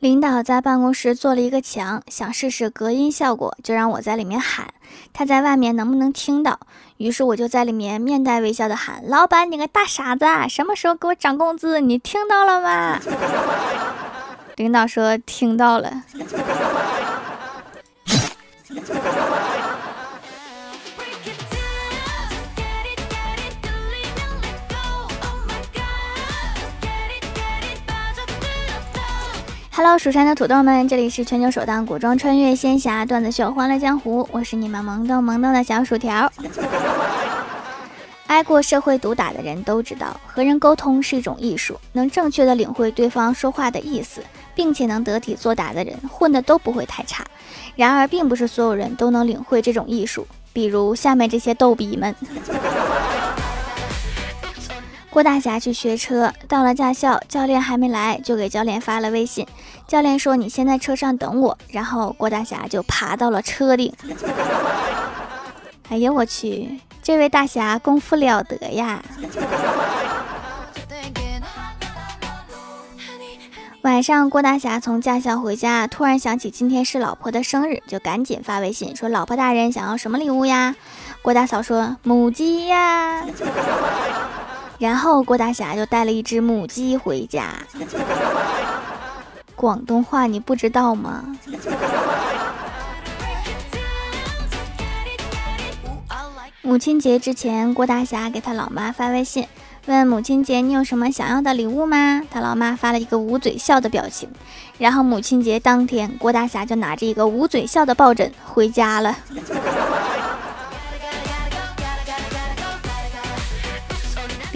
领导在办公室做了一个墙，想试试隔音效果，就让我在里面喊，他在外面能不能听到？于是我就在里面面带微笑的喊：“老板，你个大傻子，什么时候给我涨工资？你听到了吗？” 领导说：“听到了。” Hello，蜀山的土豆们，这里是全球首档古装穿越仙侠段子秀《欢乐江湖》，我是你们萌逗萌逗的小薯条。挨过社会毒打的人都知道，和人沟通是一种艺术，能正确的领会对方说话的意思，并且能得体作答的人，混的都不会太差。然而，并不是所有人都能领会这种艺术，比如下面这些逗比们。郭大侠去学车，到了驾校，教练还没来，就给教练发了微信。教练说：“你先在车上等我。”然后郭大侠就爬到了车顶。哎呀，我去，这位大侠功夫了得呀！晚上，郭大侠从驾校回家，突然想起今天是老婆的生日，就赶紧发微信说：“老婆大人想要什么礼物呀？”郭大嫂说：“母鸡呀。”然后郭大侠就带了一只母鸡回家。广东话你不知道吗？母亲节之前，郭大侠给他老妈发微信，问母亲节你有什么想要的礼物吗？他老妈发了一个捂嘴笑的表情。然后母亲节当天，郭大侠就拿着一个捂嘴笑的抱枕回家了。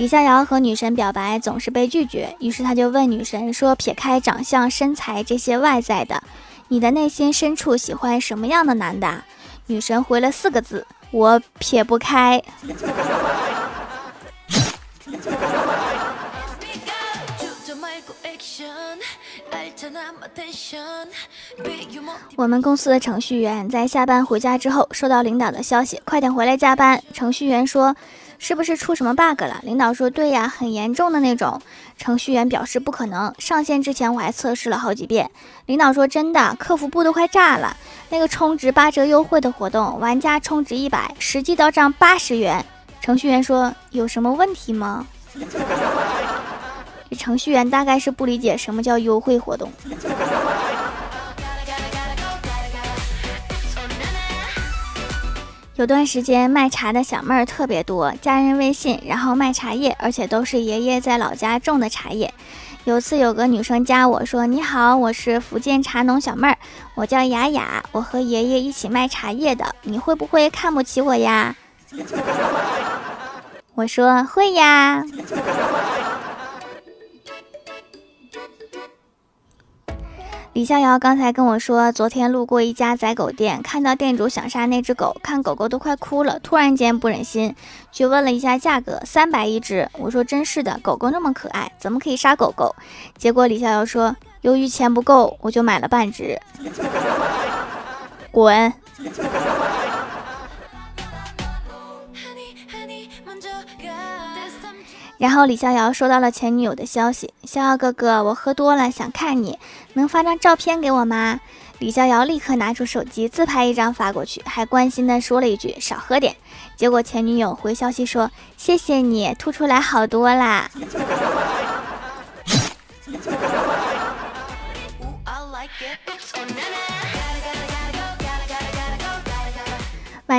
李逍遥和女神表白总是被拒绝，于是他就问女神说：“撇开长相、身材这些外在的，你的内心深处喜欢什么样的男的？”女神回了四个字：“我撇不开。”我们公司的程序员在下班回家之后，收到领导的消息：“快点回来加班。”程序员说。是不是出什么 bug 了？领导说对呀，很严重的那种。程序员表示不可能，上线之前我还测试了好几遍。领导说真的，客服部都快炸了。那个充值八折优惠的活动，玩家充值一百，实际到账八十元。程序员说有什么问题吗？程序员大概是不理解什么叫优惠活动。有段时间卖茶的小妹儿特别多，加人微信，然后卖茶叶，而且都是爷爷在老家种的茶叶。有次有个女生加我说：“你好，我是福建茶农小妹儿，我叫雅雅，我和爷爷一起卖茶叶的，你会不会看不起我呀？”我说：“会呀。”李逍遥刚才跟我说，昨天路过一家宰狗店，看到店主想杀那只狗，看狗狗都快哭了，突然间不忍心，去问了一下价格，三百一只。我说真是的，狗狗那么可爱，怎么可以杀狗狗？结果李逍遥说，由于钱不够，我就买了半只。滚。然后李逍遥收到了前女友的消息：“逍遥哥哥，我喝多了，想看你，能发张照片给我吗？”李逍遥立刻拿出手机自拍一张发过去，还关心的说了一句：“少喝点。”结果前女友回消息说：“谢谢你，吐出来好多啦。”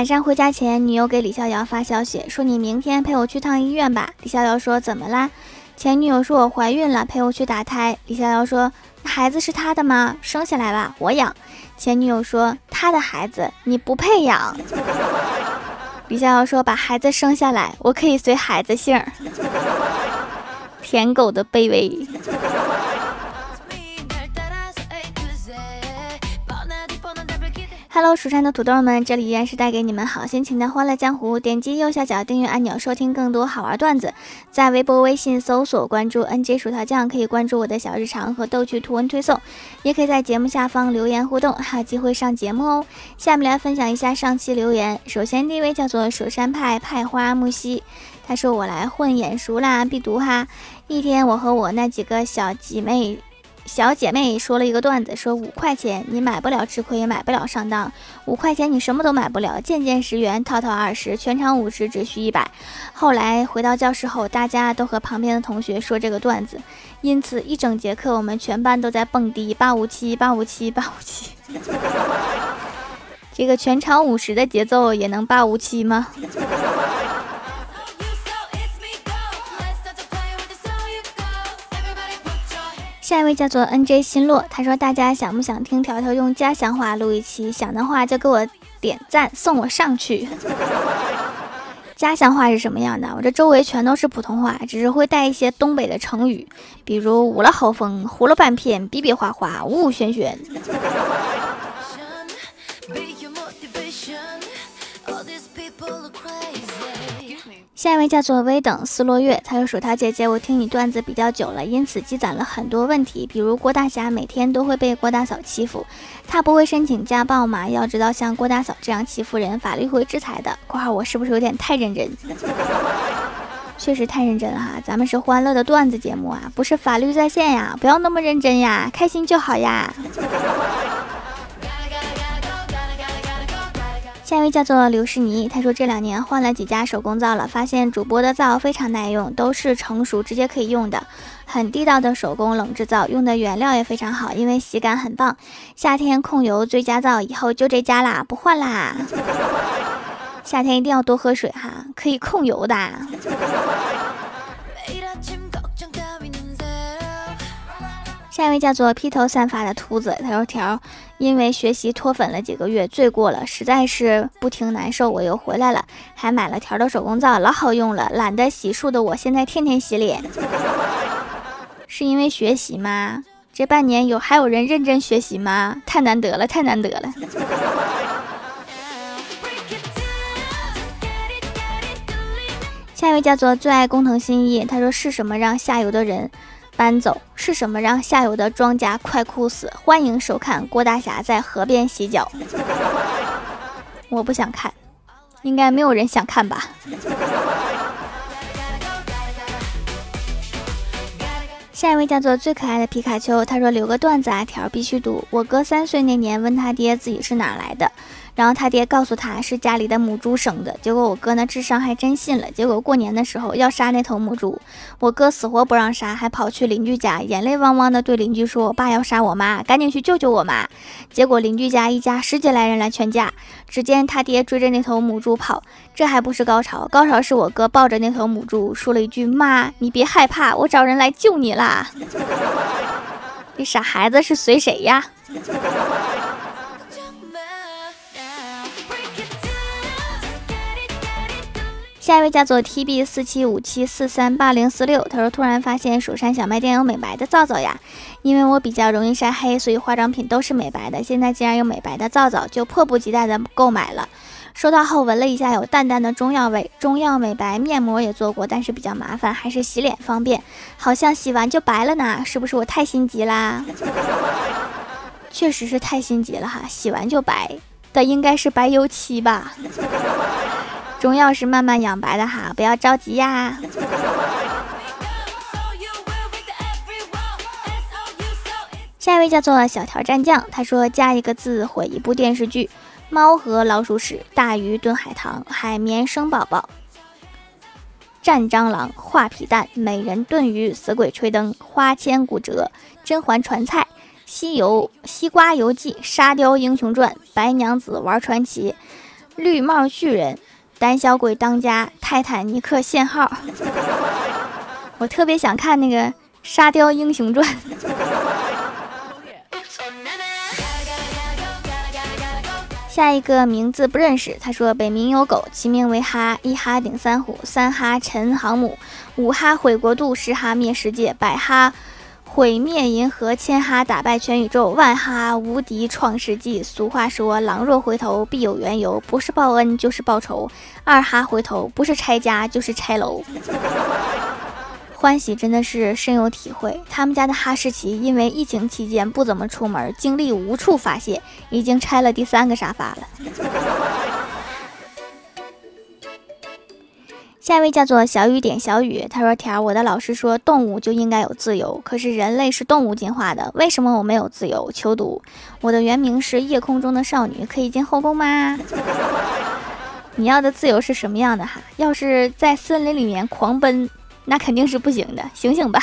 晚上回家前，女友给李逍遥发消息说：“你明天陪我去趟医院吧。”李逍遥说：“怎么啦？”前女友说：“我怀孕了，陪我去打胎。”李逍遥说：“孩子是他的吗？生下来吧，我养。”前女友说：“他的孩子你不配养。” 李逍遥说：“把孩子生下来，我可以随孩子姓。” 舔狗的卑微。Hello，蜀山的土豆们，这里依然是带给你们好心情的欢乐江湖。点击右下角订阅按钮，收听更多好玩段子。在微博、微信搜索关注 “nj 薯条酱”，可以关注我的小日常和逗趣图文推送，也可以在节目下方留言互动，还有机会上节目哦。下面来分享一下上期留言。首先第一位叫做蜀山派派花木兮，他说我来混眼熟啦，必读哈。一天，我和我那几个小姐妹。小姐妹说了一个段子，说五块钱你买不了吃亏，也买不了上当；五块钱你什么都买不了，件件十元，套套二十，全场五十，只需一百。后来回到教室后，大家都和旁边的同学说这个段子，因此一整节课我们全班都在蹦迪，八五七，八五七，八五七。这个全场五十的节奏也能八五七吗？下一位叫做 N J 新洛，他说：“大家想不想听条条用家乡话录一期？想的话就给我点赞，送我上去。家乡话是什么样的？我这周围全都是普通话，只是会带一些东北的成语，比如捂了好风，糊了半片，比比划划，呜呜旋旋。”下一位叫做微等斯洛月，他说：“薯条姐姐，我听你段子比较久了，因此积攒了很多问题。比如郭大侠每天都会被郭大嫂欺负，他不会申请家暴吗？要知道像郭大嫂这样欺负人，法律会制裁的。括号我是不是有点太认真？确实太认真了哈，咱们是欢乐的段子节目啊，不是法律在线呀，不要那么认真呀，开心就好呀。”下一位叫做刘诗妮，他说这两年换了几家手工皂了，发现主播的皂非常耐用，都是成熟直接可以用的，很地道的手工冷制皂，用的原料也非常好，因为洗感很棒。夏天控油最佳皂，以后就这家啦，不换啦。夏天一定要多喝水哈，可以控油的。下一位叫做披头散发的秃子，他说条。因为学习脱粉了几个月，罪过了，实在是不停难受，我又回来了，还买了条的手工皂，老好用了。懒得洗漱的我，现在天天洗脸。是因为学习吗？这半年有还有人认真学习吗？太难得了，太难得了。下一位叫做最爱工藤新一，他说是什么让下游的人？搬走是什么让下游的庄稼快枯死？欢迎收看郭大侠在河边洗脚。我不想看，应该没有人想看吧。下一位叫做最可爱的皮卡丘，他说留个段子啊条必须读。我哥三岁那年问他爹自己是哪来的。然后他爹告诉他是家里的母猪生的，结果我哥那智商还真信了。结果过年的时候要杀那头母猪，我哥死活不让杀，还跑去邻居家，眼泪汪汪的对邻居说：“我爸要杀我妈，赶紧去救救我妈。”结果邻居家一家十几来人来劝架，只见他爹追着那头母猪跑。这还不是高潮，高潮是我哥抱着那头母猪说了一句：“妈，你别害怕，我找人来救你啦。”这傻孩子是随谁呀？下一位叫做 T B 四七五七四三八零四六，他说突然发现蜀山小卖店有美白的皂皂呀，因为我比较容易晒黑，所以化妆品都是美白的。现在竟然有美白的皂皂，就迫不及待的购买了。收到后闻了一下，有淡淡的中药味。中药美白面膜也做过，但是比较麻烦，还是洗脸方便。好像洗完就白了呢，是不是我太心急啦？确实是太心急了哈，洗完就白的应该是白油漆吧。中药是慢慢养白的哈，不要着急呀。下一位叫做小条战将，他说加一个字毁一部电视剧：猫和老鼠屎，大鱼炖海棠，海绵生宝宝，战蟑螂，画皮蛋，美人炖鱼，死鬼吹灯，花千骨折，甄嬛传菜，西游西瓜游记，沙雕英雄传，白娘子玩传奇，绿帽巨人。胆小鬼当家，泰坦尼克限号。我特别想看那个《沙雕英雄传》。下一个名字不认识，他说北冥有狗，其名为哈，一哈顶三虎，三哈沉航母，五哈毁国度，十哈灭世界，百哈。毁灭银河，千哈打败全宇宙，万哈无敌创世纪。俗话说，狼若回头，必有缘由，不是报恩就是报仇。二哈回头，不是拆家就是拆楼。欢喜真的是深有体会，他们家的哈士奇因为疫情期间不怎么出门，精力无处发泄，已经拆了第三个沙发了。下一位叫做小雨点小雨，他说：“条，我的老师说动物就应该有自由，可是人类是动物进化的，为什么我没有自由？求读。我的原名是夜空中的少女，可以进后宫吗？你要的自由是什么样的哈？要是在森林里面狂奔，那肯定是不行的，醒醒吧。”